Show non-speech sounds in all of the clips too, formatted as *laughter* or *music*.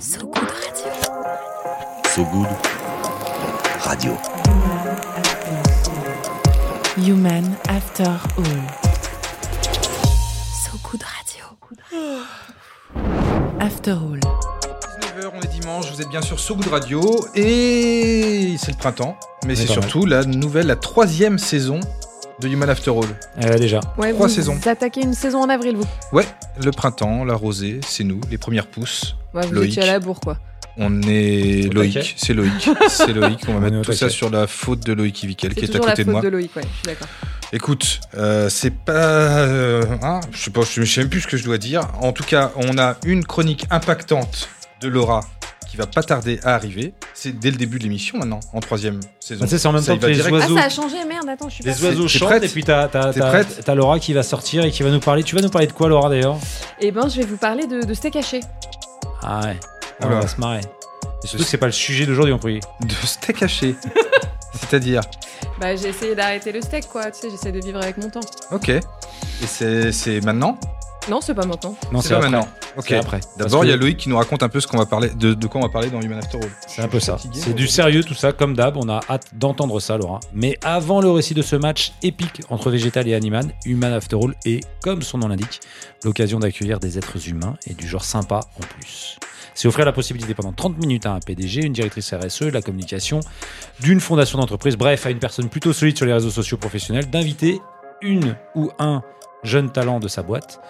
So Good Radio. So Good Radio. Human After All. So Good Radio. After All. 19h, on est dimanche, vous êtes bien sur So Good Radio et c'est le printemps, mais c'est surtout la nouvelle, la troisième saison de Human After All. Euh, déjà. Ouais, Trois vous saisons. attaquez une saison en avril, vous. Ouais, le printemps, la rosée, c'est nous, les premières pousses. Ouais, vous Loïc. étiez à la bourre, quoi. On est Au Loïc, taquet. c'est Loïc, c'est *laughs* Loïc. On va On est mettre au tout ça taquet. sur la faute de Loïc Ivikel C'est qui est à toujours la côté faute de moi. de Loïc, ouais, je suis d'accord. Écoute, euh, c'est pas, euh, hein, je sais pas, je sais même plus ce que je dois dire. En tout cas, on a une chronique impactante de Laura qui va pas tarder à arriver. C'est dès le début de l'émission maintenant, en troisième saison. Bah, sais, c'est en même Ça temps y que va les direct. oiseaux. Ah, ça a changé, merde, attends, je suis pas Les oiseaux T'es chantent prête et puis t'as, t'as, T'es t'as- prête t'as Laura qui va sortir et qui va nous parler. Tu vas nous parler de quoi, Laura, d'ailleurs? Eh ben, je vais vous parler de, de steak haché. Ah ouais. On Oula. va se marrer. Et surtout que c'est pas le sujet d'aujourd'hui, on peut De steak haché. *laughs* C'est-à-dire, Bah, j'ai essayé d'arrêter le steak, quoi. Tu sais, j'essaie de vivre avec mon temps. ok. Et c'est c'est maintenant Non, c'est pas maintenant. Non, C'est pas après. maintenant. Ok. C'est après. D'abord, il y a Loïc qui nous raconte un peu ce qu'on va parler, de, de quoi on va parler dans Human After All. C'est un peu ça. C'est du sérieux, tout ça, comme d'hab. On a hâte d'entendre ça, Laura. Mais avant le récit de ce match épique entre Végétal et Animal, Human After All est, comme son nom l'indique, l'occasion d'accueillir des êtres humains et du genre sympa en plus. C'est offrir la possibilité pendant 30 minutes à un PDG, une directrice RSE, de la communication, d'une fondation d'entreprise, bref, à une personne plutôt solide sur les réseaux sociaux professionnels, d'inviter une ou un jeune talent de sa boîte,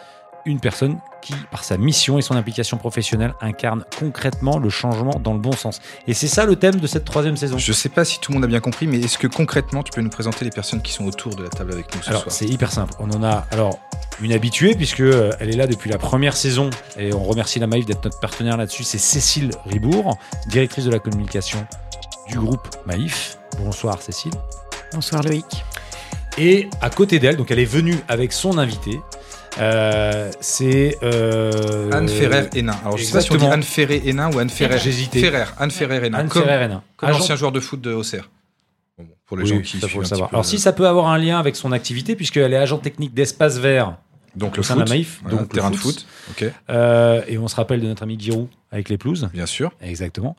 une personne qui, par sa mission et son implication professionnelle, incarne concrètement le changement dans le bon sens. Et c'est ça le thème de cette troisième saison. Je sais pas si tout le monde a bien compris, mais est-ce que concrètement, tu peux nous présenter les personnes qui sont autour de la table avec nous ce Alors soir? c'est hyper simple. On en a alors une habituée puisque euh, elle est là depuis la première saison et on remercie la Maïf d'être notre partenaire là-dessus. C'est Cécile Ribourg, directrice de la communication du groupe Maïf. Bonsoir Cécile. Bonsoir Loïc. Et à côté d'elle, donc elle est venue avec son invité. Euh, c'est euh, Anne Ferrer Hénin. Alors, je sais pas si on dit. Anne Ferrer Hénin ou Anne Ferrer. J'hésitais. Ferrer, Anne Ferrer Hénin. Anne comme Ferrer Hénin. comme Agent- ancien joueur de foot de Auxerre. Bon, pour les Oui, gens qui ça faut le savoir. peu Alors le- si ça peut avoir un lien avec son activité puisqu'elle est agent technique d'Espace Vert Donc au le sein de la foot, Maïf, voilà, donc le terrain de foot. foot. Ok, Euh, et on se rappelle de notre ami Giroud avec les pelouses. bien sûr. Exactement.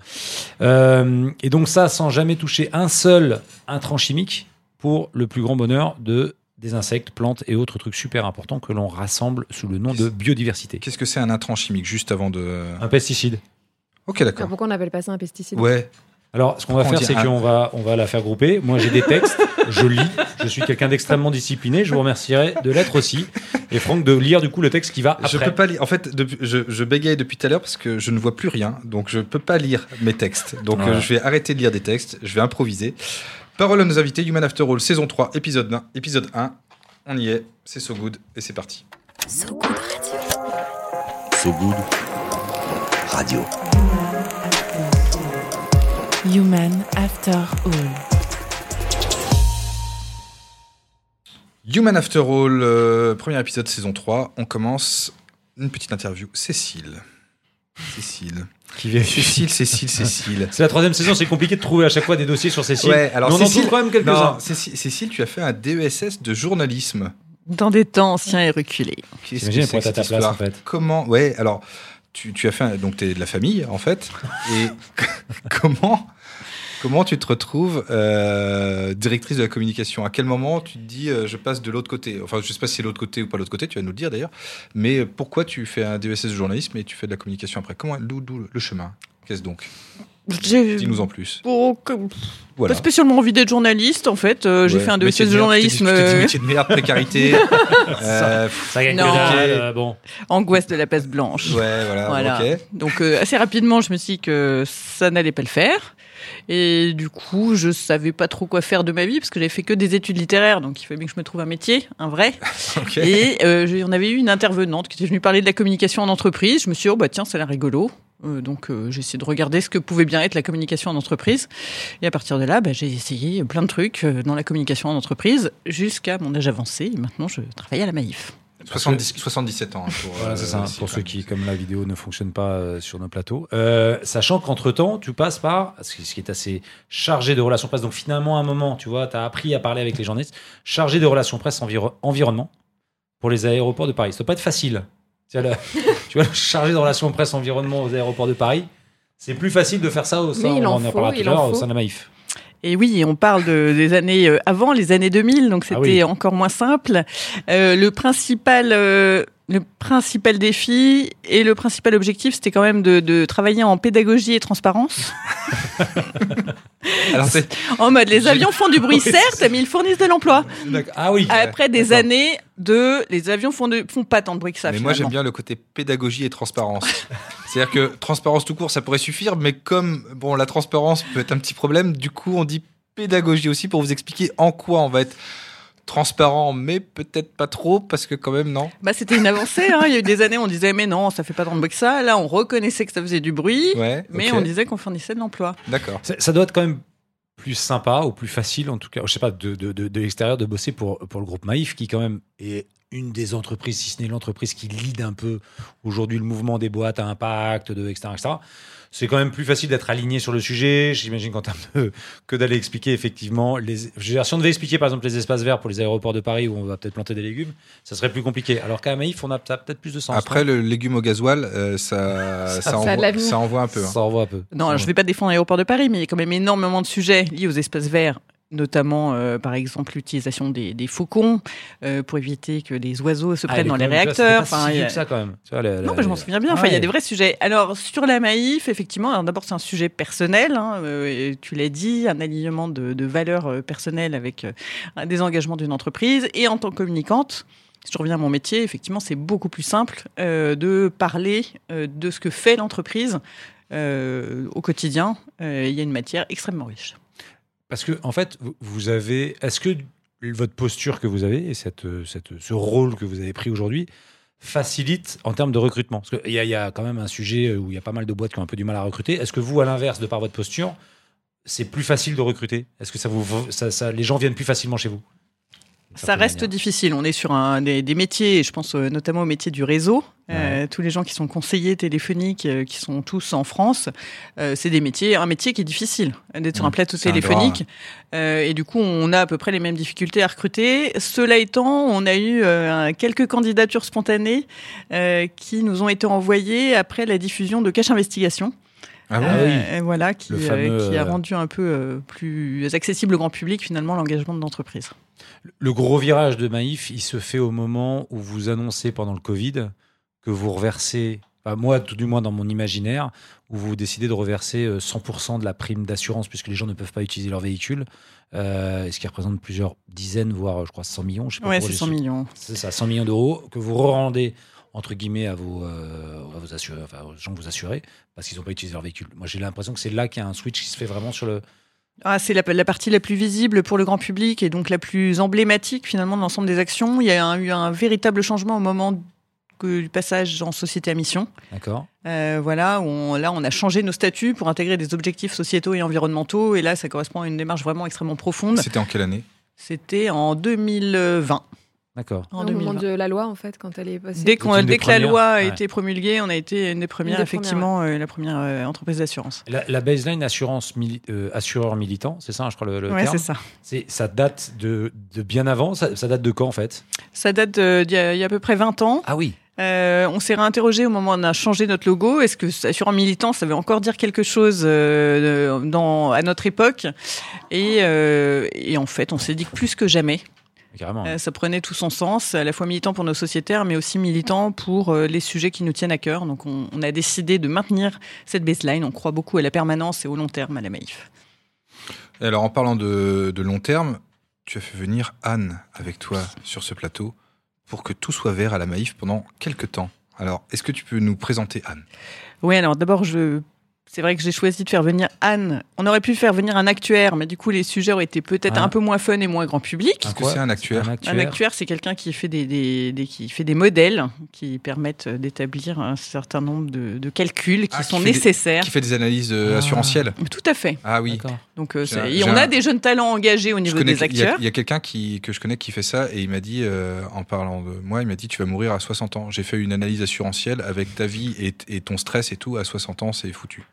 Euh, et donc ça, sans jamais toucher un seul intrant chimique pour le plus grand bonheur de des insectes, plantes et autres trucs super importants que l'on rassemble sous le nom de biodiversité. Qu'est-ce que c'est un intrant chimique juste avant de. Un pesticide. Ok, d'accord. pourquoi on n'appelle pas ça un pesticide? Ouais. Alors, ce qu'on va faire, c'est un- qu'on va, on va la faire grouper. Moi, j'ai des textes, je lis. Je suis quelqu'un d'extrêmement discipliné. Je vous remercierai de l'être aussi. Et Franck, de lire du coup le texte qui va Je après. peux pas lire. En fait, depuis- je, je bégaye depuis tout à l'heure parce que je ne vois plus rien, donc je peux pas lire mes textes. Donc euh, je vais arrêter de lire des textes. Je vais improviser. Parole à nos invités. Human After All, saison 3, épisode 1. Épisode 1. On y est. C'est so good et c'est parti. So Good Radio. So Good Radio. Human After All. Human After All, euh, premier épisode saison 3. On commence une petite interview. Cécile. Cécile. Qui vient- Cécile, Cécile, Cécile. *laughs* C'est la troisième saison, c'est compliqué de trouver à chaque fois des dossiers sur Cécile. Ouais, alors Mais on en Cécile- trouve quand même quelques-uns. Non, Cécile, Cécile, tu as fait un DESS de journalisme. Dans des temps anciens et reculés. Pourrait c'est être à ta place, en histoire fait. Comment Ouais, alors tu, tu as fait un- donc t'es de la famille en fait et *laughs* *laughs* comment comment tu te retrouves euh, directrice de la communication? À quel moment tu te dis euh, je passe de l'autre côté? Enfin, je sais pas si c'est l'autre côté ou pas l'autre côté, tu vas nous le dire d'ailleurs. Mais pourquoi tu fais un DESS de journalisme et tu fais de la communication après? Comment d'où le chemin? Qu'est-ce donc? Dis-nous en plus. Oh, que- Voilà. pas spécialement envie d'être journaliste en fait. Euh, J'ai fait un Métier DESS de merde, journalisme, dit euh, métier de merde, précarité. *laughs* euh, Ça gagne Non. euh, bon. angoisse de la peste blanche. ouais, voilà. Donc euh, assez rapidement, je me suis dit que ça n'allait pas le faire. Et du coup, je savais pas trop quoi faire de ma vie parce que j'avais fait que des études littéraires, donc il fallait bien que je me trouve un métier, un vrai. *laughs* Ok. Et euh, on avait eu une intervenante qui était venue parler de la communication en entreprise. Je me suis dit, oh bah tiens, ça a l'air rigolo. Euh, donc euh, j'ai essayé de regarder ce que pouvait bien être la communication en entreprise. Et à partir de là, bah, j'ai essayé plein de trucs euh, dans la communication en entreprise jusqu'à mon âge avancé. Et maintenant, je travaille à la Maïf. 70 77 ans. hein, pour, Voilà, euh, ça, pour ceux qui, comme la vidéo ne fonctionne pas euh, sur nos plateaux. Euh, sachant qu'entre-temps, tu passes par, ce qui ce qui est assez chargé de relations presse, donc finalement, à un moment, tu vois, tu as appris à parler avec les journalistes, chargé de relations presse enviro- environnement pour les aéroports de Paris. Ça doit pas être facile. *laughs* Tu vois, le, tu vois, chargé de relations presse environnement aux aéroports de Paris, C'est plus facile de faire ça au sein, Mais il on en en faut, parlera tout il à l'heure, au sein de la Maïf. Et oui, on parle de, des années euh, avant les années 2000, donc c'était Ah oui. encore moins simple. Euh, le principal, euh, le principal défi et le principal objectif, c'était quand même de, de travailler en pédagogie et transparence. *laughs* Alors, En mode, les avions font du bruit, *laughs* certes, mais ils fournissent de l'emploi. Ah oui. Après des années de, les avions font, de, font pas tant de bruit que ça. mais moi, j'aime bien le côté pédagogie et transparence. *laughs* C'est-à-dire que transparence tout court, ça pourrait suffire, mais comme bon, la transparence peut être un petit problème, du coup, on dit pédagogie aussi pour vous expliquer en quoi on va être transparent, mais peut-être pas trop, parce que quand même, non. Bah, c'était une avancée. Hein. Il y a eu des années, on disait, mais non, ça fait pas tant de bruit que ça. Là, on reconnaissait que ça faisait du bruit, Ouais. mais on disait qu'on fournissait de l'emploi. D'accord. Ça, ça doit être quand même plus sympa ou plus facile, en tout cas, je sais pas, de, de, de, de l'extérieur, de bosser pour, pour le groupe Maïf, qui quand même est une des entreprises, si ce n'est l'entreprise qui lead un peu aujourd'hui le mouvement des boîtes à impact, de, etc., etc. C'est quand même plus facile d'être aligné sur le sujet, j'imagine qu'en termes de, que d'aller expliquer effectivement les. je veux dire, si on devait expliquer par exemple les espaces verts pour les aéroports de Paris où on va peut-être planter des légumes, ça serait plus compliqué. Alors qu'à Maïf, on a ça a peut-être plus de sens. Après, le légume au gasoil, euh, ça, *laughs* envoie, l'avenir. ça envoie un peu. hein. ça envoie un peu. Non, je vais pas défendre l'aéroport de Paris, mais il y a quand même énormément de sujets liés aux espaces verts, notamment, euh, par exemple, l'utilisation des, des faucons euh, pour éviter que les oiseaux se Ah, prennent dans les réacteurs. si Enfin, vieux a- que ça quand même. Vois, Non, mais je m'en souviens bien. Enfin, il y a des vrais sujets. Alors, sur la Maïf, effectivement, d'abord, c'est un sujet personnel. hein, euh, tu l'as dit, un alignement de, de valeurs personnelles avec des engagements d'une entreprise. Et en tant que communicante, si je reviens à mon métier, effectivement, c'est beaucoup plus simple de parler de ce que fait l'entreprise au quotidien. Il y a une matière extrêmement riche. Parce que, en fait, vous- avez. Est-ce que votre posture que vous avez et cette, ce rôle que vous avez pris aujourd'hui facilite en termes de recrutement? Parce qu'il y, a- il y a quand même un sujet où il y a pas mal de boîtes qui ont un peu du mal à recruter. Est-ce que vous, à l'inverse, de par votre posture, c'est plus facile de recruter? Est-ce que ça vous, ça, les gens viennent plus facilement chez vous? Ça reste manière. difficile. On est sur un, des, des métiers, et je pense euh, notamment au métier du réseau. Euh, tous les gens qui sont conseillers téléphoniques, euh, qui sont tous en France, euh, c'est des métiers, un métier qui est difficile d'être sur un Mmh. plateau C'est un téléphonique. Euh, et du coup, on a à peu près les mêmes difficultés à recruter. Cela étant, on a eu euh, quelques candidatures spontanées euh, qui nous ont été envoyées après la diffusion de Cache Investigation. Ah Ah oui. Euh, voilà, qui, euh, fameux, qui a euh, rendu un peu euh, plus accessible au grand public finalement l'engagement de l'entreprise. Le gros virage de Maïf, il se fait au moment où vous annoncez pendant le Covid que vous reversez, moi tout du moins dans mon imaginaire, où vous décidez de reverser euh, 100% de la prime d'assurance puisque les gens ne peuvent pas utiliser leur véhicule, euh, ce qui représente plusieurs dizaines, voire je crois 100 millions. Je sais pas Ouais, pour c'est les 100 sous- millions. C'est ça, 100 millions d'euros que vous rendez entre guillemets à vos, euh, à vos assurés, enfin, aux gens que vous assurez parce qu'ils n'ont pas utilisé leur véhicule. Moi j'ai l'impression que c'est là qu'il y a un switch qui se fait vraiment sur le. Ah, c'est la, la partie la plus visible pour le grand public et donc la plus emblématique finalement de l'ensemble des actions. Il y a un- eu un véritable changement au moment que- du passage en société à mission. D'accord Euh, voilà, où on, là on a changé nos statuts pour intégrer des objectifs sociétaux et environnementaux et là ça correspond à une démarche vraiment extrêmement profonde. C'était en quelle année? C'était en 2020. D'accord. En Au moment 2020. de la loi, en fait, quand elle est passée. Dès, des dès que la loi a ouais. été promulguée, on a été une des premières, des effectivement, euh, la première euh, entreprise d'assurance. La, la baseline assurance mili- euh, assureur militant, c'est ça, hein, je crois le, le Ouais, terme. c'est ça. Ça date de, de bien avant. Ça, ça date de quand en fait? Ça date d'il y, a- il y a à peu près 20 ans. Ah oui. Euh, on s'est réinterrogé au moment où on a changé notre logo. Est-ce que assurant militant, ça veut encore dire quelque chose euh, dans, à notre époque? Et, euh, et en fait, on s'est dit que plus que jamais, Carrément. euh, ça prenait tout son sens, à la fois militant pour nos sociétaires, mais aussi militant pour euh, les sujets qui nous tiennent à cœur. Donc, on, on a décidé de maintenir cette baseline. On croit beaucoup à la permanence et au long terme à la Maïf. Et alors, en parlant de, de long terme, tu as fait venir Anne avec toi sur ce plateau pour que tout soit vert à la Maïf pendant quelques temps. Alors, est-ce que tu peux nous présenter Anne? Oui, alors d'abord, je... c'est vrai que j'ai choisi de faire venir Anne. On aurait pu faire venir un actuaire, mais du coup, les sujets auraient été peut-être Ah. un peu moins fun et moins grand public. Qu'est-ce que c'est un actuaire Un actuaire. actuaire, c'est quelqu'un qui fait des, des- des- qui fait des modèles qui permettent d'établir un certain nombre de, de calculs qui Ah, qui sont des- nécessaires. Qui fait des analyses euh, Ah. assurantielles Tout à fait. Ah oui. Donc, euh, et on un- a des jeunes talents engagés au niveau des Il y a, acteurs. il y a quelqu'un que je connais qui fait ça et il m'a dit, euh, en parlant de moi, il m'a dit Tu vas mourir à 60 ans. J'ai fait une analyse assurantielle avec ta vie et, et ton stress et tout. À 60 ans, c'est foutu.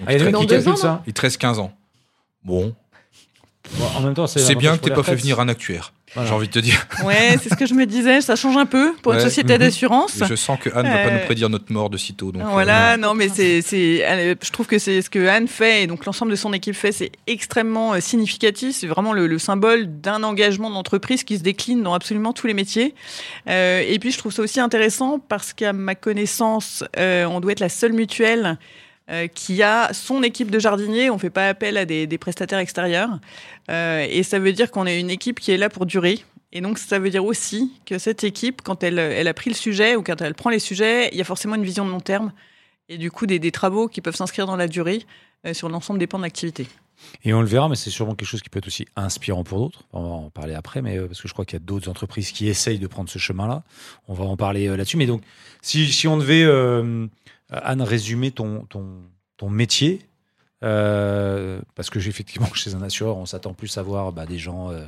Donc, Ah, il il, deux ans, ça il te reste 15 ans. Bon, Bon, En même temps, c'est c'est bien que t'aies pas fait venir un actuaire. Voilà. J'ai envie de te dire. Ouais, c'est ce que je me disais. Ça change un peu pour une société Mhm. d'assurance. Je sens que Anne ne va pas Euh, nous prédire notre mort de sitôt. Donc, euh, Voilà, non, mais c'est, c'est, elle- je trouve que c'est ce que Anne fait et donc l'ensemble de son équipe fait, c'est extrêmement euh, significatif. C'est vraiment le, le symbole d'un engagement d'entreprise qui se décline dans absolument tous les métiers. Euh, et puis je trouve ça aussi intéressant parce qu'à ma connaissance, euh, on doit être la seule mutuelle euh, qui a son équipe de jardiniers. On fait pas appel à des, prestataires extérieurs. Euh, et ça veut dire qu'on est une équipe qui est là pour durer. Et donc, ça veut dire aussi que cette équipe, quand elle, elle a pris le sujet ou quand elle prend les sujets, il y a forcément une vision de long terme et du coup des, travaux qui peuvent s'inscrire dans la durée euh, sur l'ensemble des pans de l'activité. Et on le verra, mais c'est sûrement quelque chose qui peut être aussi inspirant pour d'autres. On va en parler après, mais parce que je crois qu'il y a d'autres entreprises qui essayent de prendre ce chemin-là. On va en parler là-dessus. Mais donc, si, si on devait, Anne, résumer ton, ton, ton métier, euh, parce que effectivement, *laughs* chez un assureur, on s'attend plus à voir bah, des gens euh,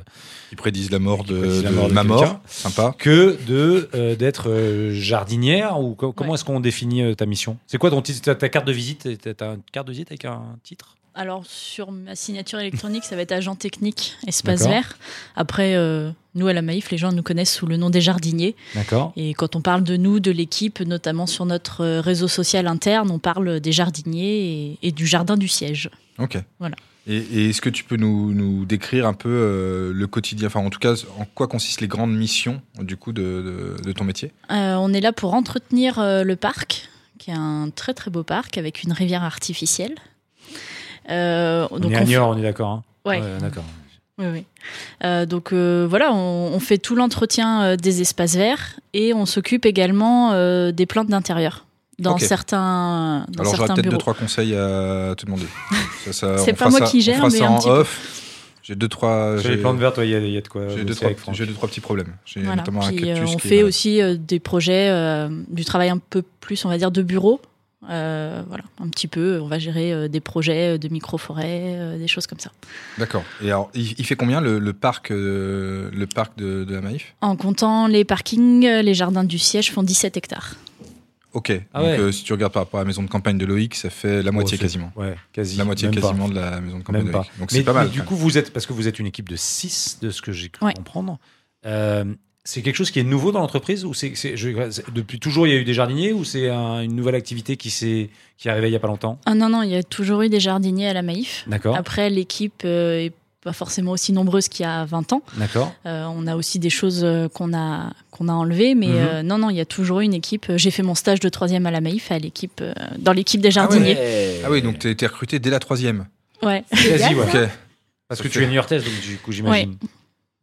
Ils prédisent la mort Qui de, prédisent la de mort de ma mort. Sympa. que de euh, d'être euh, jardinière ou co- comment Ouais. est-ce qu'on définit euh, ta mission? C'est quoi ton titre T'as ta carte de visite? T'as une carte de visite avec un titre? Alors, sur ma signature électronique, ça va être agent technique espace vert. Après, euh, nous, à la Maïf, les gens nous connaissent sous le nom des jardiniers. D'accord. Et quand on parle de nous, de l'équipe, notamment sur notre euh, réseau social interne, on parle des jardiniers et, et du jardin du siège. Ok. Voilà. Et, et est-ce que tu peux nous, nous décrire un peu euh, le quotidien, enfin en tout cas, en quoi consistent les grandes missions du coup de, de- de ton métier? Euh, on est là pour entretenir le parc, qui est un très très beau parc avec une rivière artificielle. Euh, On donc est à on fait- Niort, on est d'accord. hein Ouais. d'accord. Oui, oui. Euh, donc euh, voilà, on, on fait tout l'entretien euh, des espaces verts et on s'occupe également euh, des plantes d'intérieur dans Ok. certains, dans Alors j'aurais peut-être deux trois conseils à te demander. *laughs* Ça, ça, C'est on pas moi ça- qui on gère, mais ça un en petit. J'ai deux trois. Sur les j'ai- plantes vertes, il y, y a de quoi. J'ai deux, j'ai deux, trois petits problèmes. J'ai Voilà. notamment un Puis, euh, cactus on qui est fait malade. aussi euh, des projets, euh, du travail un peu plus, on va dire, de bureau. Euh, voilà, un petit peu. On va gérer euh, des projets euh, de micro-forêt, euh, des choses comme ça. D'accord. Et alors, il, il fait combien le, le parc, euh, le parc de, de la Maïf En comptant les parkings, les jardins du siège font 17 hectares. Ok. Ah Donc ouais. euh, si tu regardes par rapport à la maison de campagne de Loïc, ça fait la moitié Oh, c'est- quasiment. Ouais, quasi. La moitié même pas. quasiment de la maison de campagne Même de pas. Loïc. Donc mais, c'est pas mal. mais du coup, vous êtes parce que vous êtes une équipe de 6 de ce que j'ai cru Ouais. comprendre. C'est quelque chose qui est nouveau dans l'entreprise ou c'est, c'est- je- c'est- depuis toujours il y a eu des jardiniers ou c'est un- une nouvelle activité qui s'est qui est arrivée il y a pas longtemps? Ah non, non, il y a toujours eu des jardiniers à la Maïf. D'accord. Après, l'équipe euh, est pas forcément aussi nombreuse qu'il y a 20 ans. D'accord. Euh, on a aussi des choses euh, qu'on a, qu'on a enlevées, mais Mhm. euh, non, non, il y a toujours eu une équipe. J'ai fait mon stage de troisième à la Maïf à l'équipe, euh, dans l'équipe des jardiniers. Ah oui, donc tu été recruté dès la troisième. Ouais. *laughs* Quasi, ouais. Ok. Parce que tu es new-yorkaise, donc du coup j'imagine.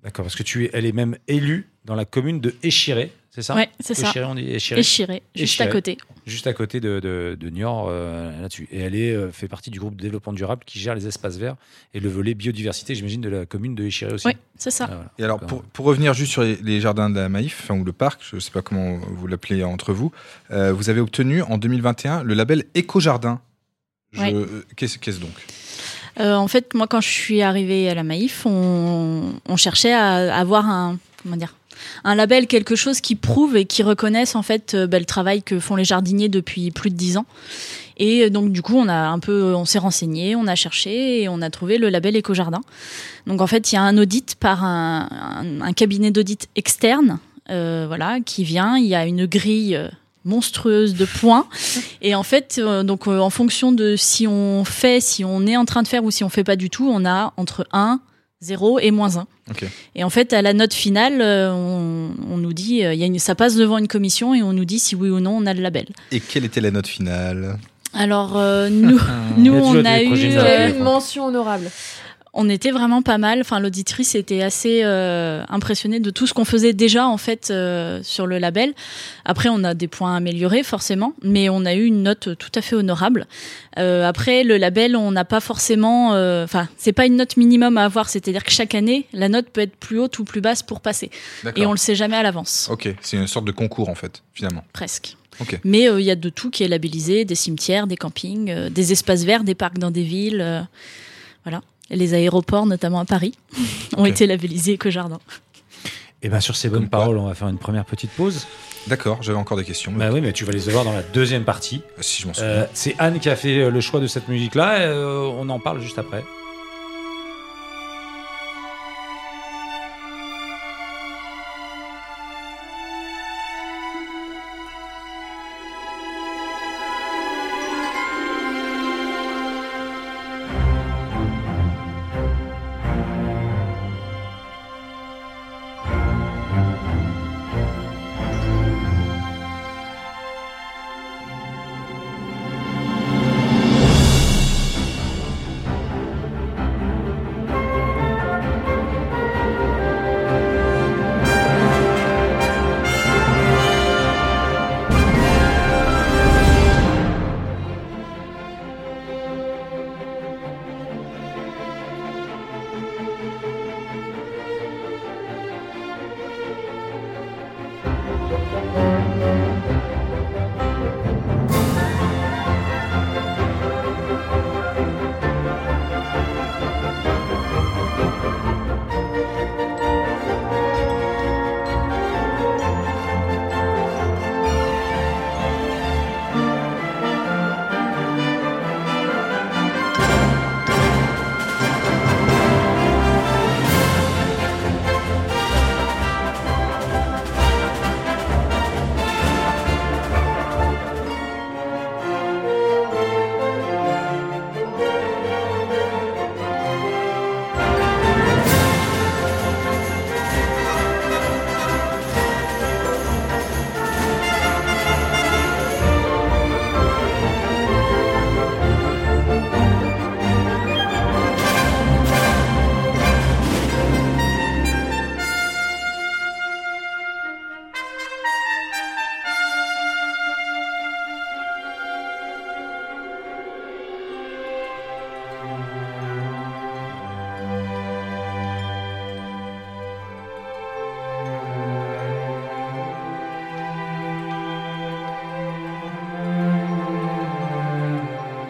D'accord, parce que tu es, elle est même élue dans la commune de Échiré, c'est ça Ouais, c'est ça. Échiré, on dit Échiré, Échiré, juste Échiré. à côté. juste à côté de, de, de Niort euh, là-dessus. Et elle est, euh, fait partie du groupe de développement durable qui gère les espaces verts et le volet biodiversité, j'imagine, de la commune de Échiré aussi. Oui, c'est ça. Ah, voilà. Et alors, D'accord. pour, pour revenir juste sur les, les jardins de la Maïf, enfin, ou le parc, je ne sais pas comment vous l'appelez entre vous, euh, vous avez obtenu en 2021 le label Éco-Jardin. Je- Ouais. euh, Qu'est-ce donc? Euh, en fait, moi, quand je suis arrivée à la Maïf, on, on cherchait à avoir un, comment dire, un label, quelque chose qui prouve et qui reconnaisse en fait euh, bah, le travail que font les jardiniers depuis plus de dix ans. Et euh, donc du coup, on a un peu, on s'est renseigné, on a cherché et on a trouvé le label Éco-Jardin. Donc en fait, il y a un audit par un, un- un cabinet d'audit externe, euh, voilà, qui vient. Il y a une grille euh, monstrueuse de points. *laughs* Et en fait, euh, donc euh, en fonction de si on fait, si on est en train de faire ou si on fait pas du tout, on a entre 1, 0 et moins 1. Ok. Et en fait, à la note finale, euh, on, on nous dit, euh, il y a une, ça passe devant une commission et on nous dit si oui ou non on a le label. Et quelle était la note finale? Alors euh, nous, *laughs* on a euh, eu une mention honorable. On était vraiment pas mal. Enfin, l'auditrice était assez euh, impressionnée de tout ce qu'on faisait déjà en fait euh, sur le label. Après, on a des points améliorés forcément, mais on a eu une note tout à fait honorable. Euh, après, le label, on n'a pas forcément. Enfin, c'est pas une note minimum à avoir. C'est-à-dire que chaque année, la note peut être plus haute ou plus basse pour passer, et on le sait jamais à l'avance, Ok, c'est une sorte de concours en fait, finalement. presque. Ok. Mais il y a de tout qui est labellisé des cimetières, des campings, des espaces verts, des parcs dans des villes. voilà. Les aéroports, notamment à Paris, *laughs* ont été labellisés éco-jardin. Et bien sur ces bonnes Comme quoi. paroles, on va faire une première petite pause. D'accord, j'avais encore des questions. Bah oui, mais tu vas les avoir dans la deuxième partie. Si je m'en souviens. Euh, c'est Anne qui a fait euh, le choix de cette musique-là. euh, on en parle juste après.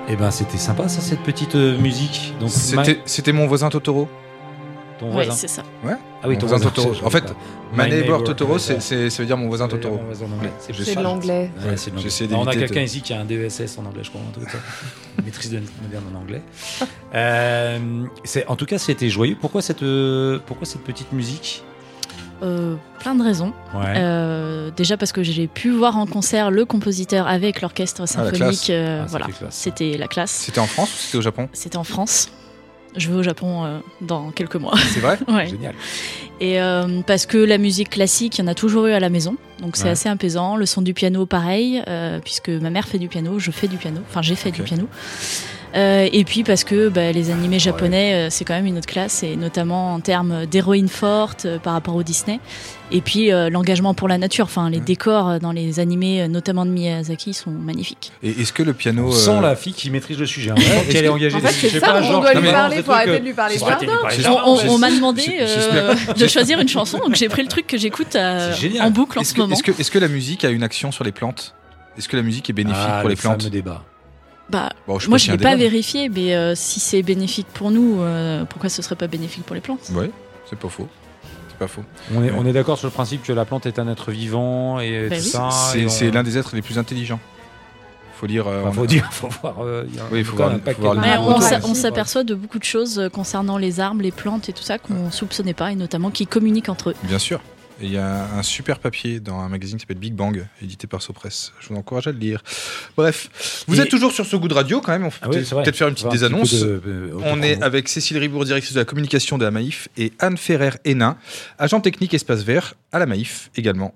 Eh ben, c'était sympa, ça, cette petite euh, musique. Donc, C'était c'était mon voisin Totoro. Ton Ouais, voisin. c'est ça. Ah oui, ton voisin voisin Totoro. En fait. My My neighbor neighbor, Totoro, ouais, c'est ça. c'est- ça veut dire mon voisin Totoro. Mon voisin en anglais. Je C'est de l'anglais. Ouais, on a quelqu'un de- ici qui a un DESS en anglais, je crois, un truc comme ça. Une maîtrise de moderne en anglais. Euh, c'est- en tout cas, c'était joyeux. Pourquoi cette, euh, pourquoi cette petite musique? Euh, plein de raisons. Ouais. Euh, déjà parce que j'ai pu voir en concert le compositeur avec l'orchestre la symphonique. euh, Ah, voilà, c'était la classe. C'était en France ou c'était au Japon C'était en France. Je vais au Japon euh, dans quelques mois. C'est vrai *laughs* Ouais. Génial. Et euh, parce que la musique classique, il y en a toujours eu à la maison, donc c'est Ouais. assez apaisant. Le son du piano, pareil, euh, puisque ma mère fait du piano, je fais du piano, enfin j'ai fait du piano. Euh, et puis parce que bah, les animés japonais, euh, c'est quand même une autre classe, et notamment en termes d'héroïne forte euh, par rapport au Disney. Et puis euh, l'engagement pour la nature, enfin les Ouais. décors dans les animés, notamment de Miyazaki, sont magnifiques. Et est-ce que le piano. On euh, sent la fille qui maîtrise le sujet. *laughs* On sent qu'elle est engagée. En fait, c'est ça, pas, on genre- doit lui parler, des faut arrêter de lui parler On, jardin. on- j'ai- on m'a demandé *laughs* euh, de choisir une chanson, donc j'ai pris le truc que j'écoute euh, C'est génial. en boucle en ce moment. est-ce que, la musique a une action sur les plantes? Est-ce que la musique est bénéfique Ah, pour le les plantes? débat. Bah, Bon, sais Moi, je pas vérifié, mais euh, si c'est bénéfique pour nous, euh, pourquoi ce serait pas bénéfique pour les plantes? Ouais, c'est pas faux. C'est pas faux. On est, Ouais. on est d'accord sur le principe que la plante est un être vivant et Bah tout oui. ça. C'est on- l'un des êtres les plus intelligents. Faut lire. euh, Enfin, on- faut dire, faut voir. euh, il y a Oui, il faut voir- faut Ouais, on s'aperçoit de beaucoup de choses concernant les arbres, les plantes et tout ça qu'on soupçonnait pas, et notamment qui communiquent entre eux. Bien sûr. Il y a un super papier dans un magazine qui s'appelle Big Bang, édité par Sopress. Je vous encourage à le lire. Bref, vous Et- êtes toujours sur ce goût de radio quand même. On peut Ah oui, peut-être faire une petite un de- euh, On est avec Cécile Ribourg, directrice de la communication de la Maïf, et Anne Ferrer-Hénin, agent technique espace vert à la Maïf également.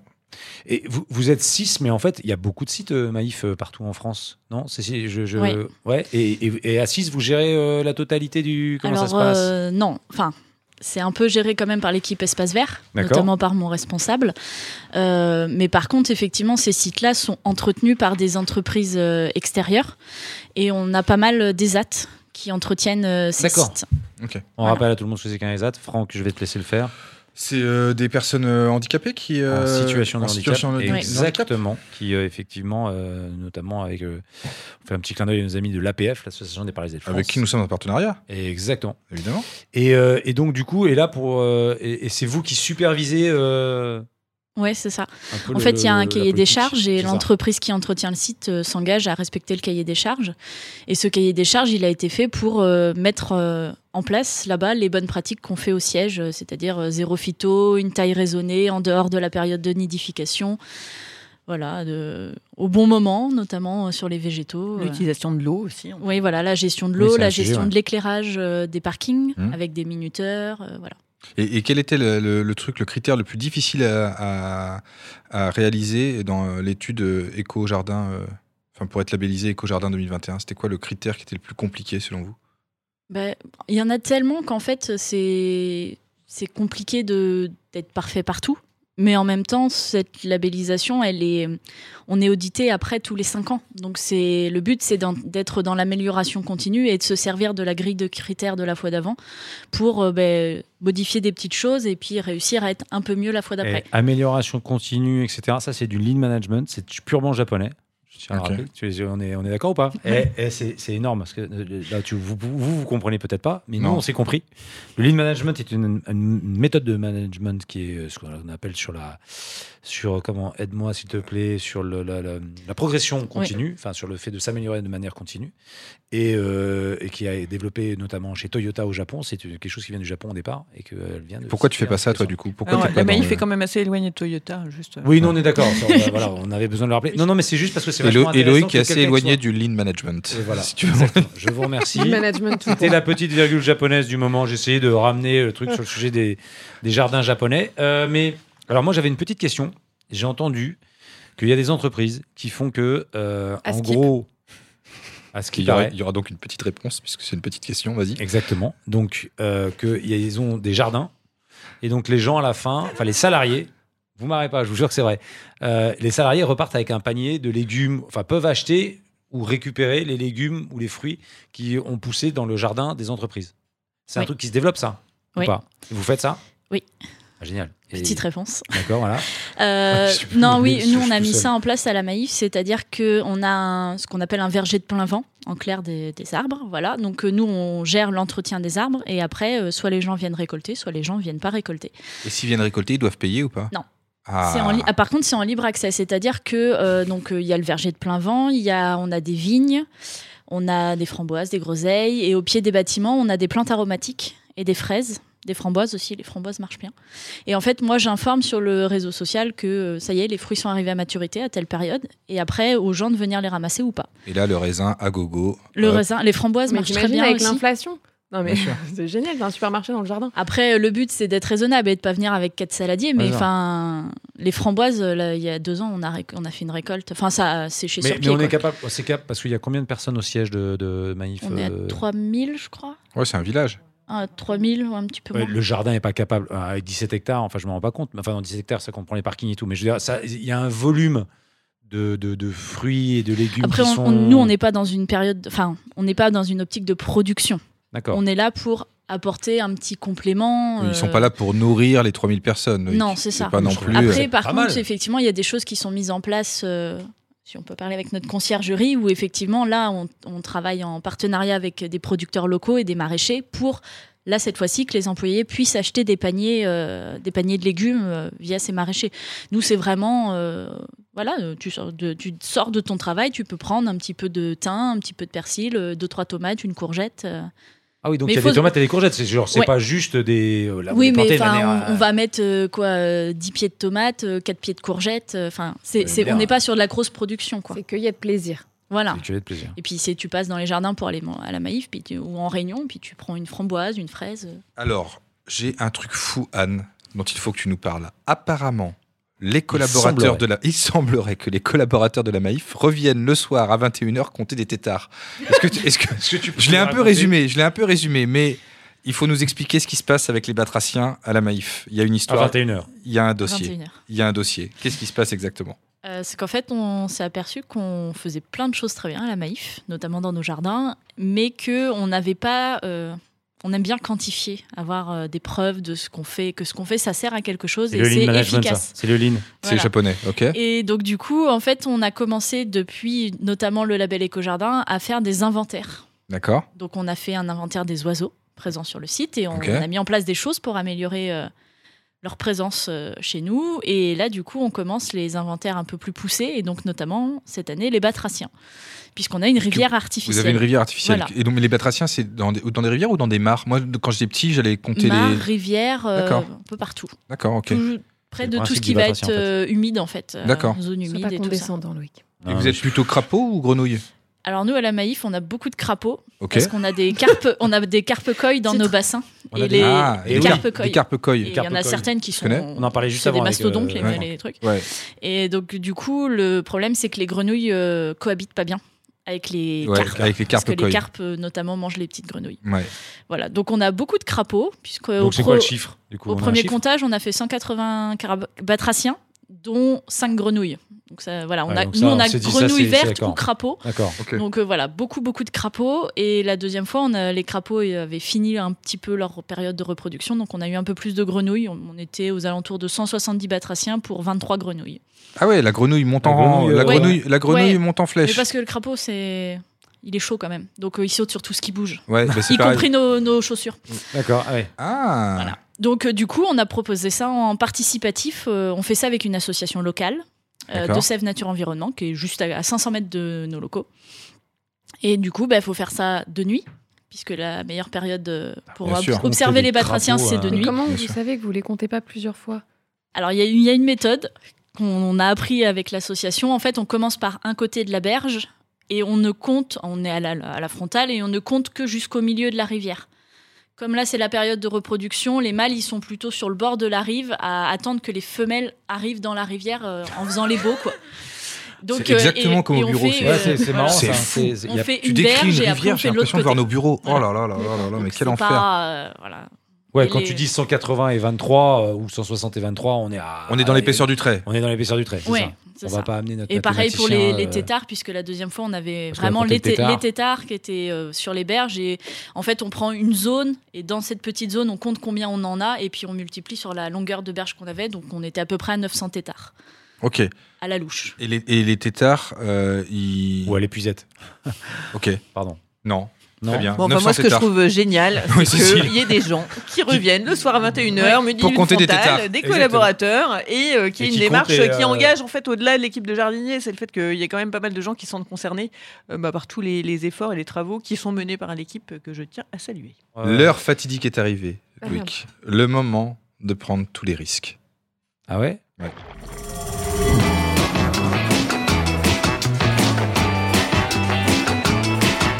Et vous, vous êtes six, mais en fait, il y a beaucoup de sites euh, Maïf euh, partout en France, non? Je, je- Ouais. ouais. Et, et- et à 6, vous gérez euh, la totalité du. Comment Alors, ça se passe? euh, non, enfin. C'est un peu géré quand même par l'équipe Espace Vert, notamment par mon responsable. Euh, mais par contre, effectivement, ces sites-là sont entretenus par des entreprises euh, extérieures et on a pas mal d'ESAT qui entretiennent euh, ces sites. On voilà. rappelle à tout le monde ce que c'est qu'un ESAT. Franck, je vais te laisser le faire. C'est euh, des personnes euh, handicapées qui. euh, en situation de en handicap. situation de- handicap. Exactement. Qui, euh, effectivement, euh, notamment avec. euh, on fait un petit clin d'œil à nos amis de l'APF, l'Association des paralysés de France. Avec qui nous sommes en partenariat, Exactement. évidemment. Et, euh, et donc, du coup, et là, pour. euh, et, et c'est vous qui supervisez. Ouais, c'est ça. En le- fait, il y a un cahier des charges et l'entreprise qui entretient le site euh, s'engage à respecter le cahier des charges. Et ce cahier des charges, il a été fait pour euh, mettre euh, en place là-bas les bonnes pratiques qu'on fait au siège, c'est-à-dire euh, zéro phyto, une taille raisonnée en dehors de la période de nidification. Voilà, de- au bon moment, notamment sur les végétaux. L'utilisation de l'eau aussi. Oui, voilà, la gestion de Oui, l'eau, la sujet, gestion ouais. de l'éclairage euh, des parkings Mhm. avec des minuteurs, euh, voilà. Et, quel était le, truc, le critère le plus difficile à, réaliser dans euh, l'étude euh, éco-jardin, euh, enfin pour être labellisé éco-jardin 2021 C'était quoi le critère qui était le plus compliqué selon vous? Ben, Il y en a tellement qu'en fait, c'est compliqué d'être parfait partout. Mais en même temps, cette labellisation, elle est, on est audité après tous les cinq ans. Donc c'est le but, c'est d'être dans l'amélioration continue et de se servir de la grille de critères de la fois d'avant pour euh, ben, modifier des petites choses et puis réussir à être un peu mieux la fois d'après. Amélioration continue, etc. Ça, c'est du lean management. C'est purement japonais. Tu- On est, on est d'accord ou pas Et, et c'est c'est énorme parce que euh, là, tu, vous, vous, vous, comprenez peut-être pas, mais nous, Non. on s'est compris. Le lean management est une, une méthode de management qui est euh, ce qu'on appelle sur la. Sur comment aide-moi s'il te plaît sur le, la, la- la progression continue, enfin sur le fait de s'améliorer de manière continue, et, euh, et qui a développé notamment chez Toyota au Japon. C'est quelque chose qui vient du Japon au départ et que elle vient. De Pourquoi tu fais pas ça, toi, du coup? Pourquoi Alors, t'es pas le- est quand même assez éloignée de Toyota. Juste. Oui, non, on est d'accord. *laughs* voilà, on avait besoin de le rappeler. Non, non, mais c'est juste parce que c'est vachement et Loïc est assez éloigné soit- du lean management. Et voilà. si tu veux. Je vous remercie. Du management tout C'était la petite virgule japonaise du moment. J'ai essayé de ramener le truc sur le sujet des, des jardins japonais. Euh, mais alors moi, j'avais une petite question. J'ai entendu qu'il y a des entreprises qui font que, euh, en skip. gros, à ce qui Il y, aura, il y aura donc une petite réponse, puisque c'est une petite question, vas-y. exactement. Donc, euh, qu'ils ont des jardins et donc les gens à la fin, enfin les salariés. Vous marrez pas, je vous jure que c'est vrai. Euh, les salariés repartent avec un panier de légumes, enfin peuvent acheter ou récupérer les légumes ou les fruits qui ont poussé dans le jardin des entreprises. C'est un truc qui se développe, ça Ou Oui. pas? Vous faites ça? Oui. Ah, génial. Et- Petite réponse. D'accord, voilà. Euh, Ouais, non, oui, nous on a mis seul. ça en place à la Maïf, c'est-à-dire que on a un- ce qu'on appelle un verger de plein vent. en clair des, des arbres. Voilà. Donc euh, nous, on gère l'entretien des arbres et après, euh, soit les gens viennent récolter, soit les gens viennent pas récolter. Et s'ils viennent récolter, ils doivent payer ou pas? Non. Ah. C'est en li- ah, par contre, c'est en libre accès, c'est-à-dire que euh, donc euh, il y a le verger de plein vent, il y a, on a des vignes, on a des framboises, des groseilles, et au pied des bâtiments, on a des plantes aromatiques et des fraises, des framboises aussi. Les framboises marchent bien. Et en fait, moi, j'informe sur le réseau social que euh, ça y est, les fruits sont arrivés à maturité à telle période, et après aux gens de venir les ramasser ou pas. Et là, le raisin à gogo. Le Hop. raisin, les framboises Mais marchent très bien avec l'inflation? Non mais *laughs* c'est génial, t'as un supermarché dans le jardin. Après, le but, c'est d'être raisonnable et de pas venir avec quatre saladiers. Mais enfin, les framboises, là, il y a deux ans, on a, réc- on a fait une récolte. Enfin, ça, c'est chez Mais, sur mais pied. on est capable, c'est capable parce qu'il y a combien de personnes au siège de, de Maïf On est à euh, 3000, je crois. Ouais, c'est un village. Ah, 3000 ou un petit peu moins. Le jardin n'est pas capable, euh, avec 17 hectares, enfin je me rends pas compte, mais enfin dans 17 hectares ça comprend les parkings et tout, mais je veux dire, ça- il y a un volume de, de, de fruits et de légumes Après, qui on- sont... on- nous, on n'est pas dans une période. Enfin, on n'est pas dans une optique de production. D'accord. On est là pour apporter un petit complément. Ils euh, sont pas là pour nourrir les 3000 personnes. Non, c'est ça. pas non plus. trouve- Après, euh, par pas contre, mal. effectivement, il y a des choses qui sont mises en place. euh, si on peut parler avec notre conciergerie, où effectivement, là, on, on travaille en partenariat avec des producteurs locaux et des maraîchers pour, là, cette fois-ci, que les employés puissent acheter des paniers, euh, des paniers de légumes euh, via ces maraîchers. Nous, c'est vraiment, euh, voilà, euh, tu sors, de, tu sors de ton travail, tu peux prendre un petit peu de thym, un petit peu de persil, euh, deux, trois tomates, une courgette. Euh. Ah oui, donc il y a faut- des tomates et des courgettes, c'est genre, c'est Ouais. pas juste des... euh, là, oui, mais manière, on, euh, va mettre euh, quoi, euh, 10 pieds de tomates, euh, 4 pieds de courgettes. euh, Enfin, on n'est pas sur de la grosse production, quoi. C'est cueillir de plaisir. Voilà. De plaisir. Et puis c'est tu passes dans les jardins pour aller à la Maïf puis tu- ou en réunion, puis tu prends une framboise, une fraise. euh. Alors, j'ai un truc fou, Anne, dont il faut que tu nous parles. Apparemment, les collaborateurs de la... Il semblerait que les collaborateurs de la Maïf reviennent le soir à 21h compter des tétards. Est-ce que, tu- est-ce que... Je l'ai un peu résumé, je l'ai un peu résumé, mais il faut nous expliquer ce qui se passe avec les batraciens à la Maïf. Il y a une À histoire, 21h. il y a un dossier. 21h. Il y a un dossier. Qu'est-ce qui se passe exactement? Euh, c'est qu'en fait, on s'est aperçu qu'on faisait plein de choses très bien à la Maïf, notamment dans nos jardins, mais que on n'avait pas. euh, on aime bien quantifier, avoir euh, des preuves de ce qu'on fait, que ce qu'on fait, ça sert à quelque chose C'est et le lean c'est management, ça. efficace. C'est le lean. C'est Voilà. japonais, ok Et donc du coup, en fait, on a commencé depuis notamment le label Éco-Jardin à faire des inventaires. D'accord. Donc on a fait un inventaire des oiseaux présents sur le site et on, a mis en place des choses pour améliorer euh, leur présence euh, chez nous. Et là, du coup, on commence les inventaires un peu plus poussés et donc notamment cette année les batraciens, puisqu'on a une rivière Vous artificielle. avez une rivière artificielle. Voilà. Et donc, mais les batraciens, c'est dans des, dans des rivières ou dans des mares? Moi, quand j'étais petit, j'allais compter Mares, les. rivières, euh, D'accord. un peu partout. D'accord, ok. Tout- près de tout ce qui va être en fait. euh, humide en fait. euh, D'accord. Zone Sois humide pas et tout ça. Loïc. Et vous êtes plutôt crapaud ou grenouille? Alors nous à la Maïf, on a beaucoup de crapauds parce qu'on a des carpes, on a des carpe coy dans nos bassins. On Et des- les, ah, et des oui. carpe carpe-coy. Des carpe-coy. Et il y en a certaines qui sont. On en parlait juste avant des mastodontes, euh, les, ouais. les trucs. Ouais. Et donc, du coup, le problème, c'est que les grenouilles euh, cohabitent pas bien avec les Ouais, carpes. avec les Parce que les carpes, euh, notamment, mangent les petites grenouilles. Ouais. Voilà. Donc, on a beaucoup de crapauds, puisque au, Donc c'est pro- quoi le chiffre du coup au premier chiffre comptage, on a fait 180 carab- batraciens, dont 5 grenouilles. Donc, ça, voilà, on Ouais, a, nous, ça, on on a s'est dit, ça, d'accord. ou crapauds. D'accord. Ok. Donc euh, voilà, beaucoup beaucoup de crapauds. Et la deuxième fois, on a, les crapauds avaient fini un petit peu leur période de reproduction, donc on a eu un peu plus de grenouilles. On, on était aux alentours de 170 batraciens pour 23 grenouilles. Ah ouais, la grenouille monte La en grenouille, la euh, grenouille, la grenouille Ouais. monte en Mais flèche. parce que le crapaud, c'est, il est chaud quand même, donc euh, il saute sur tout ce qui bouge, Ouais, bah, *laughs* y pareil. compris nos, nos chaussures. D'accord. ah ouais. Ah. Voilà. Donc euh, du coup, on a proposé ça en participatif. Euh, on fait ça avec une association locale. De Sèvres Nature Environnement, qui est juste à, à 500 mètres de nos locaux. Et du coup, il faut faire ça de nuit, puisque la meilleure période euh, pour ob- sûr. observer les batraciens, c'est euh, de Mais nuit. comment bien vous sûr. savez que vous les comptez pas plusieurs fois? Alors, il y, a une- il y a une méthode qu'on a appris avec l'association. En fait, on commence par un côté de la berge et on ne compte, on est à la, à la frontale et on ne compte que jusqu'au milieu de la rivière. Comme là, c'est la période de reproduction, les mâles, ils sont plutôt sur le bord de la rive à attendre que les femelles arrivent dans la rivière euh, en faisant les beaux, quoi. Donc, C'est exactement et- comme et au on bureau, fait, c'est- Ouais, euh, c'est c'est marrant. C'est fou. On fait Tu une décris berge une et après rivière, on j'ai fait l'autre l'impression de voir nos bureaux. Oh là là là là là là, mais quel c'est enfer. pas, euh, voilà. Ouais, Et quand les- tu dis 180 et 23 euh, ou 160 et 23, on est à. On est dans l'épaisseur du trait. On est dans l'épaisseur du trait. c'est Ouais, ça. On ça. va pas amener notre. Et pareil pour les, les euh, têtards, puisque la deuxième fois, on avait Parce vraiment les, le tétard. té- les têtards qui étaient euh, sur les berges. Et en fait, on prend une zone, et dans cette petite zone, on compte combien on en a, et puis on multiplie sur la longueur de berge qu'on avait. Donc, on était à peu près à 900 têtards. Ok. à la louche. Et les, et euh, ils. Ou à l'épuisette. Ok. Pardon. Non. Non. Très bien. Bon, enfin, 900 moi, ce que je trouve génial, *laughs* Oui, c'est qu'il y ait des gens qui reviennent le soir à 21h, me disent Pour compter des frontale, des Exactement. collaborateurs, et euh, qu'il y ait une qui démarche qui euh, engage, en fait, au-delà de l'équipe de jardiniers. C'est le fait qu'il y a quand même pas mal de gens qui sont concernés euh, bah, par tous les, les efforts et les travaux qui sont menés par l'équipe que je tiens à saluer. Euh, L'heure fatidique est arrivée, Ah, Loïc. Le moment de prendre tous les risques. Ah ouais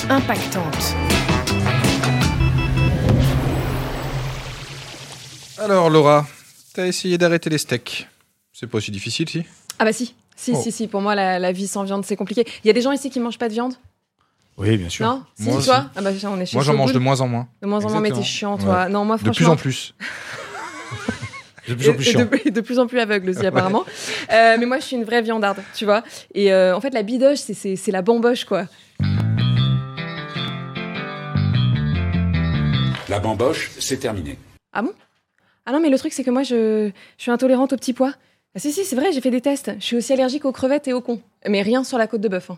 Impactante. Alors, Laura, t'as essayé d'arrêter les steaks. C'est pas aussi difficile, si Ah bah si. Si, Oh. si, si. Pour moi, la, la vie sans viande, c'est compliqué. Il y a des gens ici qui mangent pas de viande? Oui, bien sûr. Non? Si, Moi toi Ah bah on est chez Moi, j'en mange de moins en moins. De moins en moins, mais t'es chiant, toi. Non, moi, De franchement. plus en plus. *laughs* De plus en plus chiant. de, de plus en plus aveugle aussi, apparemment. Euh, mais moi, je suis une vraie viandarde, tu vois. Et euh, en fait, la bidoche, c'est- c'est c'est la bamboche, quoi. La bamboche, c'est terminé. Ah non, mais le truc, c'est que moi, je, je suis intolérante au petit pois. Ah, si, si, c'est vrai, j'ai fait des tests. Je suis aussi allergique aux crevettes et aux cons. Mais rien sur la côte de bœuf. hein.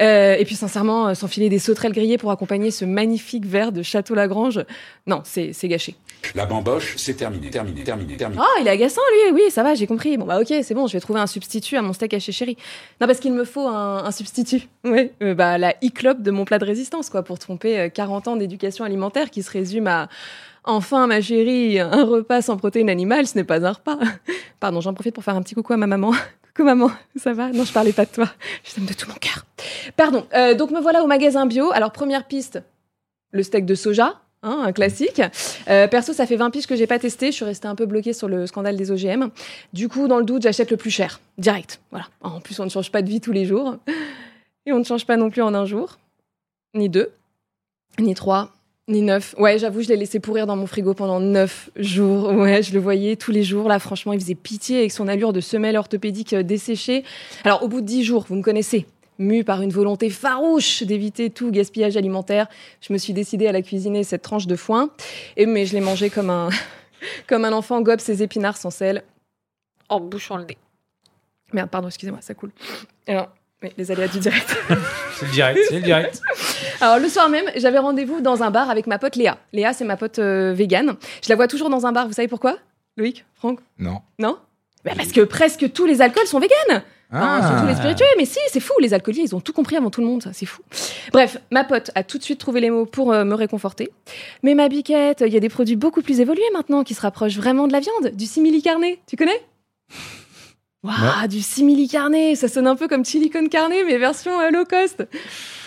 Euh, et puis, sincèrement, euh, s'enfiler des sauterelles grillées pour accompagner ce magnifique verre de Château Lagrange, non, c'est c'est gâché. La bamboche, c'est terminé, terminé, terminé, terminé. Ah, il est agaçant, lui. Oui, ça va, j'ai compris. Bon, bah, ok, c'est bon, je vais trouver un substitut à mon steak haché chéri. Non, parce qu'il me faut un, un substitut. *laughs* Oui, euh, bah, la e-clope de mon plat de résistance, quoi, pour tromper euh, 40 ans d'éducation alimentaire qui se résume à Enfin, ma chérie, un repas sans protéines animales, ce n'est pas un repas. *laughs* Pardon, j'en profite pour faire un petit coucou à ma maman. *laughs* Coucou maman, ça va? Non, je parlais pas de toi. Je t'aime de tout mon cœur. Pardon. euh, donc me voilà au magasin bio. Alors première piste, le steak de soja, hein, un classique. Euh, perso, ça fait 20 piges que j'ai pas testé. Je suis restée un peu bloquée sur le scandale des OGM. Du coup, dans le doute, j'achète le plus cher, direct. Voilà. En plus, on ne change pas de vie tous les jours, et on ne change pas non plus en un jour, ni deux, ni trois. Ni neuf. Ouais, j'avoue, je l'ai laissé pourrir dans mon frigo pendant neuf jours. Ouais, je le voyais tous les jours. Là, franchement, il faisait pitié avec son allure de semelle orthopédique euh, desséchée. Alors, au bout de dix jours, vous me connaissez, mu par une volonté farouche d'éviter tout gaspillage alimentaire, je me suis décidée à la cuisiner cette tranche de foin. Et mais je l'ai mangé comme un, *laughs* comme un enfant gobe ses épinards sans sel, en bouchant le nez. Merde, pardon, excusez-moi, ça coule. Alors, oui, les aléas du direct. *laughs* C'est le direct, c'est le direct. *laughs* Alors le soir même, j'avais rendez-vous dans un bar avec ma pote Léa. Léa, c'est ma pote euh, végane. Je la vois toujours dans un bar. Vous savez pourquoi Loïc, Franck, Non. non? Bah, Parce que presque tous les alcools sont véganes. Enfin, Ah. surtout les spiritueux, mais si, c'est fou, les alcooliers, ils ont tout compris avant tout le monde, ça, c'est fou. Bref, ma pote a tout de suite trouvé les mots pour euh, me réconforter. Mais ma biquette, il y a des produits beaucoup plus évolués maintenant qui se rapprochent vraiment de la viande, du simili carné, tu connais? Waouh, du simili carné, ça sonne un peu comme chili con carne, mais version euh, low cost.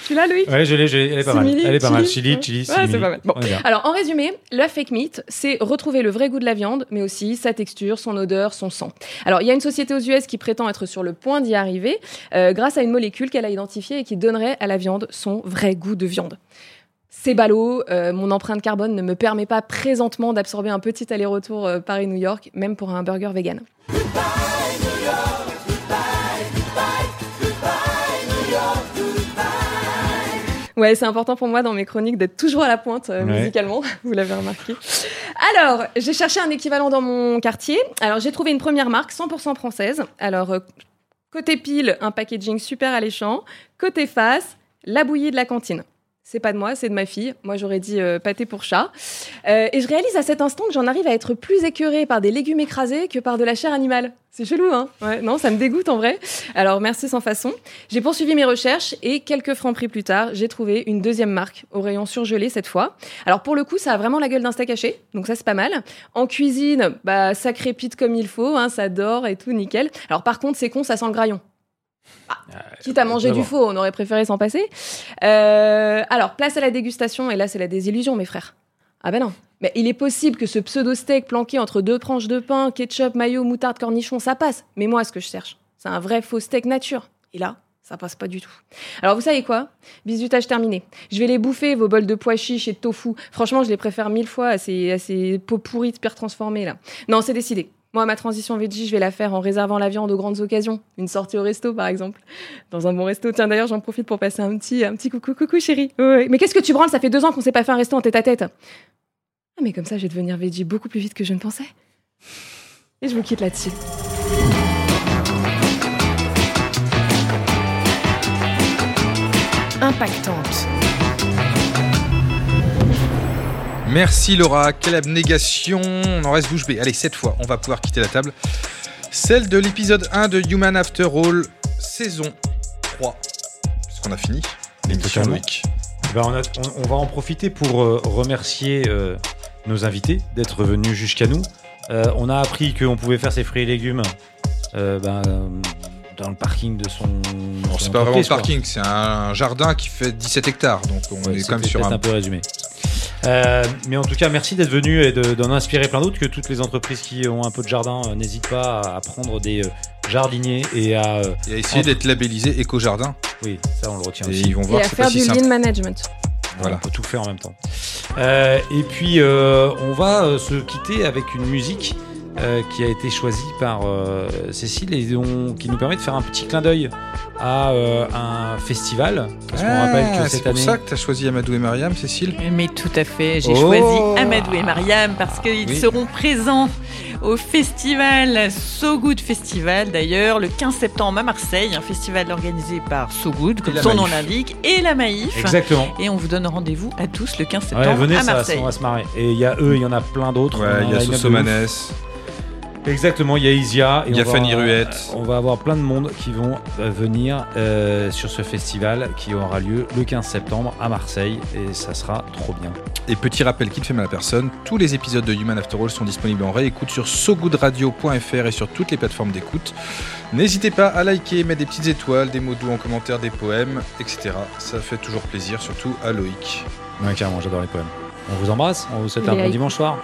Tu l'as, Loïc Ouais, je l'ai, elle est pas mal. Elle est pas mal. chili, Chili, ouais. c'est simili. pas mal. Bon. Alors, en résumé, le fake meat, c'est retrouver le vrai goût de la viande, mais aussi sa texture, son odeur, son sang. Alors, il y a une société aux US qui prétend être sur le point d'y arriver euh, grâce à une molécule qu'elle a identifiée et qui donnerait à la viande son vrai goût de viande. C'est ballot, euh, mon empreinte carbone ne me permet pas présentement d'absorber un petit aller-retour euh, Paris-New York, même pour un burger vegan. Ouais, c'est important pour moi dans mes chroniques d'être toujours à la pointe euh, Ouais. musicalement, *laughs* vous l'avez remarqué. Alors, j'ai cherché un équivalent dans mon quartier. Alors, j'ai trouvé une première marque 100% française. Alors, euh, côté pile, un packaging super alléchant. Côté face, la bouillie de la cantine. C'est pas de moi, c'est de ma fille. Moi, j'aurais dit euh, pâté pour chat. Euh, et je réalise à cet instant que j'en arrive à être plus écœurée par des légumes écrasés que par de la chair animale. C'est chelou, hein? Ouais, non, ça me dégoûte en vrai. Alors, merci sans façon. J'ai poursuivi mes recherches et quelques francs prix plus tard, j'ai trouvé une deuxième marque au rayon surgelé cette fois. Alors, pour le coup, ça a vraiment la gueule d'un steak haché, donc ça, c'est pas mal. En cuisine, bah, ça crépite comme il faut, hein, ça dort et tout, nickel. Alors, par contre, c'est con, ça sent le graillon. Ah, quitte à manger du faux, on aurait préféré s'en passer. Euh, alors, place à la dégustation, et là, c'est la désillusion, mes frères. Ah ben non. Mais il est possible que ce pseudo-steak planqué entre deux tranches de pain, ketchup, mayo, moutarde, cornichon, ça passe. Mais moi, ce que je cherche, c'est un vrai faux steak nature. Et là, ça passe pas du tout. Alors, vous savez quoi? Bisutage terminé. Je vais les bouffer, vos bols de pois chiches et de tofu. Franchement, je les préfère mille fois à ces, à ces pots pourris de pire transformés, là. Non, c'est décidé. Moi, ma transition veggie, je vais la faire en réservant la viande aux grandes occasions. Une sortie au resto, par exemple. Dans un bon resto. Tiens, d'ailleurs, j'en profite pour passer un petit, un petit coucou, coucou, chérie. Mais qu'est-ce que tu branles? Ça fait deux ans qu'on s'est pas fait un resto en tête à tête. Ah, mais comme ça, je vais devenir veggie beaucoup plus vite que je ne pensais. Et je vous quitte là-dessus. Impactante. Merci Laura, quelle abnégation. On en reste bouche bée. Allez, cette fois, on va pouvoir quitter la table. Celle de l'épisode 1 de Human After All, saison 3. Puisqu'on a fini? L'émission. Loïc. Eh ben, on, a- on- on va en profiter pour euh, remercier euh, nos invités d'être venus jusqu'à nous. Euh, on a appris qu'on pouvait faire ses fruits et légumes ben, dans le parking de son. Bon, c'est pas vraiment quoi. parking, c'est un jardin qui fait 17 hectares. Donc on Ouais, est quand même sur un. un peu résumé. Euh, mais en tout cas, merci d'être venu et de- d'en inspirer plein d'autres. Que toutes les entreprises qui ont un peu de jardin euh, n'hésitent pas à, à prendre des euh, jardiniers et à. euh, Et à essayer d'être labellisé éco-jardin. oui, ça on le retient Et aussi. ils vont Et voir à que c'est pas faire si du simple. lean management. Voilà. On peut tout faire en même temps. Euh, et puis, euh, on va euh, se quitter avec une musique euh, qui a été choisie par euh, Cécile et qui nous permet de faire un petit clin d'œil à euh, un festival. Parce qu'on Ah, rappelle que c'est cette pour année. ça que tu as choisi Amadou et Mariam, Cécile Mais tout à fait, j'ai Oh. choisi Amadou et Mariam parce qu'ils Oui. seront présents au festival So Good Festival d'ailleurs le 15 septembre à Marseille, un festival organisé par So Good, comme son nom l'indique, et la Maïf. Exactement. Et on vous donne rendez-vous à tous le 15 Ouais, septembre venez, à ça, Marseille. ça, on va se marrer. Et il y a eux, il y en a plein d'autres. Ouais, il y a de Sosomanes. Exactement, il y a Isia. et Il y a on va- Fanny Ruette. On va avoir plein de monde qui vont euh, venir euh, sur ce festival qui aura lieu le 15 septembre à Marseille et ça sera trop bien. Et petit rappel qui ne fait mal à personne, tous les épisodes de Human After All sont disponibles en réécoute sur sogoodradio.fr et sur toutes les plateformes d'écoute. N'hésitez pas à liker, mettre des petites étoiles, des mots doux en commentaire, des poèmes, etc. Ça fait toujours plaisir, surtout à Loïc. Ouais, carrément, j'adore les poèmes. On vous embrasse, on vous souhaite un bon dimanche soir.